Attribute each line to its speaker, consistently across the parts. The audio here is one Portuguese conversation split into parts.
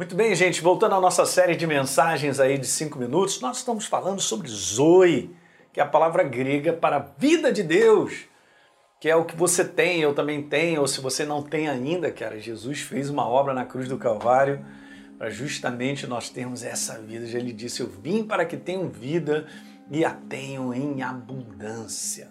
Speaker 1: Muito bem, gente, voltando à nossa série de mensagens aí de cinco minutos, nós estamos falando sobre Zoe, que é a palavra grega para a vida de Deus, que é o que você tem, eu também tenho, ou se você não tem ainda, cara, Jesus fez uma obra na cruz do Calvário para justamente nós termos essa vida. Já ele disse: Eu vim para que tenham vida e a tenham em abundância.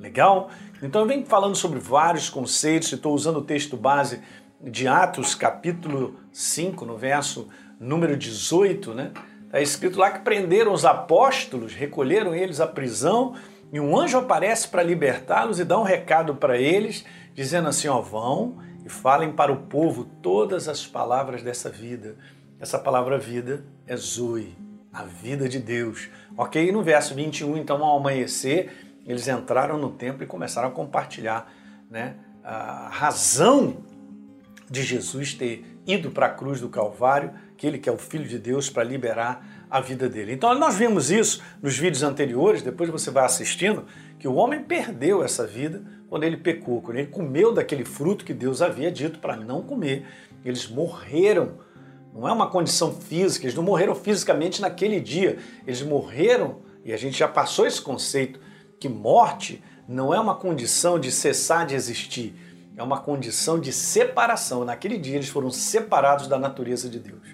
Speaker 1: Legal? Então eu venho falando sobre vários conceitos, estou usando o texto base de Atos, capítulo 5, no verso número 18, né? Está escrito lá que prenderam os apóstolos, recolheram eles à prisão, e um anjo aparece para libertá-los e dá um recado para eles, dizendo assim: ó, vão e falem para o povo todas as palavras dessa vida. Essa palavra vida é Zoe, a vida de Deus. Ok? E no verso 21, então, ao amanhecer, eles entraram no templo e começaram a compartilhar né, a razão de Jesus ter ido para a cruz do Calvário, que ele que é o Filho de Deus, para liberar a vida dele. Então nós vimos isso nos vídeos anteriores, depois você vai assistindo, que o homem perdeu essa vida quando ele pecou, quando ele comeu daquele fruto que Deus havia dito para não comer. Eles morreram. Não é uma condição física, eles não morreram fisicamente naquele dia, eles morreram, e a gente já passou esse conceito, que morte não é uma condição de cessar de existir, é uma condição de separação. Naquele dia eles foram separados da natureza de Deus.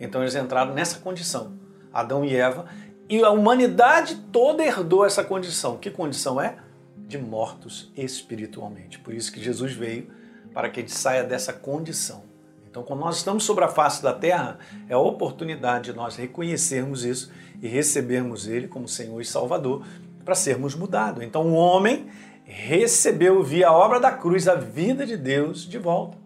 Speaker 1: Então eles entraram nessa condição, Adão e Eva, e a humanidade toda herdou essa condição. Que condição é? De mortos espiritualmente. Por isso que Jesus veio para que a gente saia dessa condição. Então, quando nós estamos sobre a face da terra, é a oportunidade de nós reconhecermos isso e recebermos Ele como Senhor e Salvador para sermos mudados. Então, o homem recebeu via obra da cruz a vida de Deus de volta.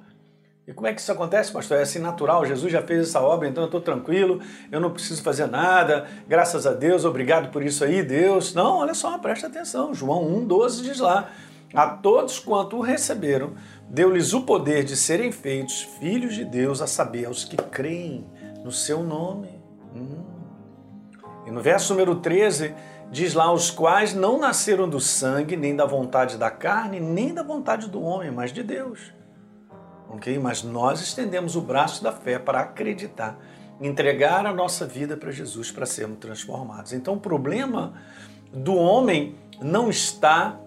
Speaker 1: E como é que isso acontece, pastor? É assim natural, Jesus já fez essa obra, então eu estou tranquilo, eu não preciso fazer nada, graças a Deus, obrigado por isso aí, Deus. Não, olha só, presta atenção, João 1,12 diz lá, a todos quanto o receberam, deu-lhes o poder de serem feitos filhos de Deus, a saber, aos que creem no seu nome. Hum. E no verso número 13, diz lá, os quais não nasceram do sangue, nem da vontade da carne, nem da vontade do homem, mas de Deus. Ok? Mas nós estendemos o braço da fé para acreditar, entregar a nossa vida para Jesus para sermos transformados. Então o problema do homem não está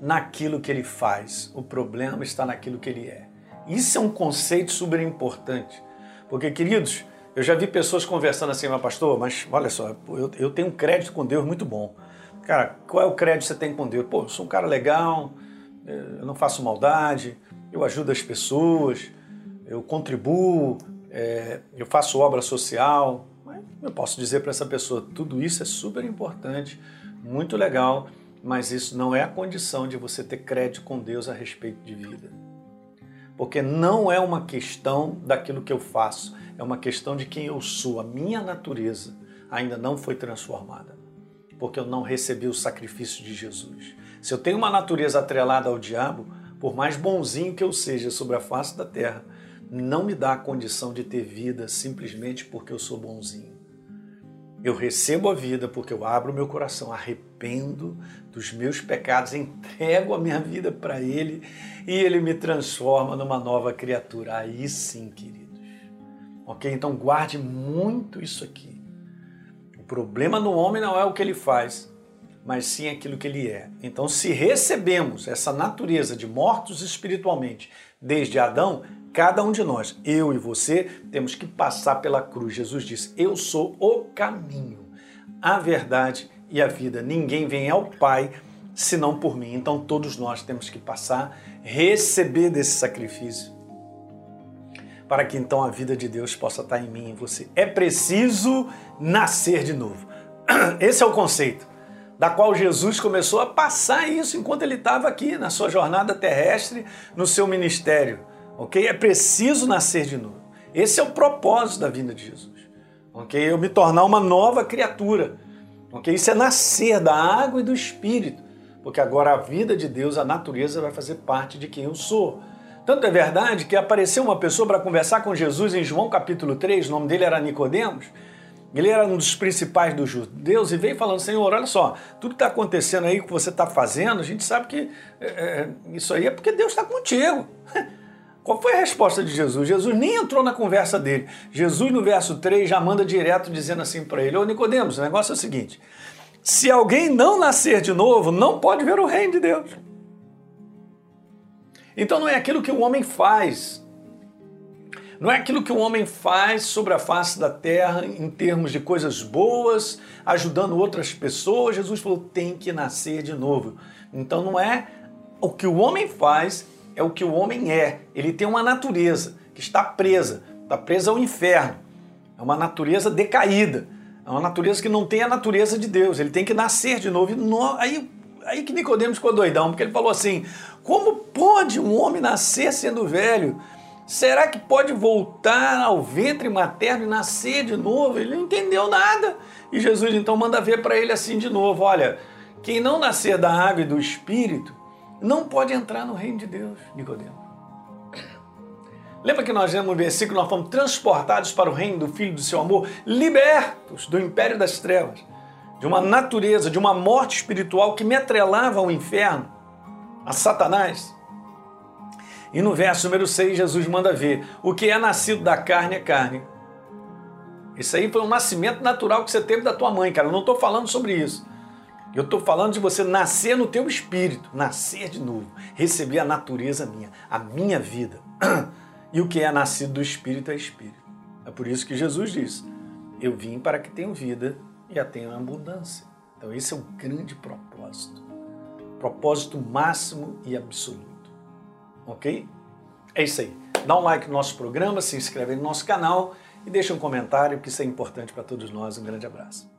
Speaker 1: naquilo que ele faz, o problema está naquilo que ele é. Isso é um conceito super importante, porque, queridos, eu já vi pessoas conversando assim, mas pastor, mas olha só, eu, eu tenho um crédito com Deus muito bom. Cara, qual é o crédito que você tem com Deus? Pô, eu sou um cara legal, eu não faço maldade, eu ajudo as pessoas, eu contribuo, é, eu faço obra social. Eu posso dizer para essa pessoa, tudo isso é super importante, muito legal, mas isso não é a condição de você ter crédito com Deus a respeito de vida. Porque não é uma questão daquilo que eu faço, é uma questão de quem eu sou. A minha natureza ainda não foi transformada, porque eu não recebi o sacrifício de Jesus. Se eu tenho uma natureza atrelada ao diabo, por mais bonzinho que eu seja sobre a face da terra, não me dá a condição de ter vida simplesmente porque eu sou bonzinho. Eu recebo a vida porque eu abro meu coração, arrependo dos meus pecados, entrego a minha vida para Ele e Ele me transforma numa nova criatura. Aí sim, querido Ok? Então guarde muito isso aqui. O problema no homem não é o que ele faz, mas sim aquilo que ele é. Então, se recebemos essa natureza de mortos espiritualmente desde Adão, cada um de nós, eu e você, temos que passar pela cruz. Jesus disse: Eu sou o caminho, a verdade e a vida. Ninguém vem ao Pai senão por mim. Então, todos nós temos que passar, receber desse sacrifício para que então a vida de Deus possa estar em mim e em você. É preciso nascer de novo. Esse é o conceito da qual Jesus começou a passar isso enquanto ele estava aqui na sua jornada terrestre, no seu ministério. Ok? É preciso nascer de novo. Esse é o propósito da vinda de Jesus. Ok? Eu me tornar uma nova criatura. Ok? Isso é nascer da água e do Espírito. Porque agora a vida de Deus, a natureza, vai fazer parte de quem eu sou. Tanto é verdade que apareceu uma pessoa para conversar com Jesus em João capítulo 3, o nome dele era Nicodemos. Ele era um dos principais dos judeus e veio falando, Senhor, olha só, tudo que está acontecendo aí, que você está fazendo, a gente sabe que é, é, isso aí é porque Deus está contigo. Qual foi a resposta de Jesus? Jesus nem entrou na conversa dele. Jesus, no verso 3, já manda direto dizendo assim para ele: Ô Nicodemos, o negócio é o seguinte: se alguém não nascer de novo, não pode ver o reino de Deus. Então não é aquilo que o homem faz. Não é aquilo que o homem faz sobre a face da terra em termos de coisas boas, ajudando outras pessoas. Jesus falou: tem que nascer de novo. Então não é o que o homem faz, é o que o homem é. Ele tem uma natureza que está presa, está presa ao inferno. É uma natureza decaída. É uma natureza que não tem a natureza de Deus. Ele tem que nascer de novo. Aí, aí que Nicodemos ficou doidão, porque ele falou assim: como pode um homem nascer sendo velho? Será que pode voltar ao ventre materno e nascer de novo? Ele não entendeu nada. E Jesus então manda ver para ele assim de novo: olha, quem não nascer da água e do espírito não pode entrar no reino de Deus, Nicodemo. Lembra que nós vemos no versículo, nós fomos transportados para o reino do Filho do seu amor, libertos do império das trevas, de uma natureza, de uma morte espiritual que me atrelava ao inferno, a Satanás. E no verso número 6, Jesus manda ver: o que é nascido da carne é carne. Isso aí foi um nascimento natural que você teve da tua mãe, cara. Eu não estou falando sobre isso. Eu estou falando de você nascer no teu espírito, nascer de novo, receber a natureza minha, a minha vida. E o que é nascido do espírito é espírito. É por isso que Jesus disse: Eu vim para que tenham vida e a tenham abundância. Então esse é o grande propósito. Propósito máximo e absoluto. Ok? É isso aí. Dá um like no nosso programa, se inscreve no nosso canal e deixa um comentário, que isso é importante para todos nós. Um grande abraço.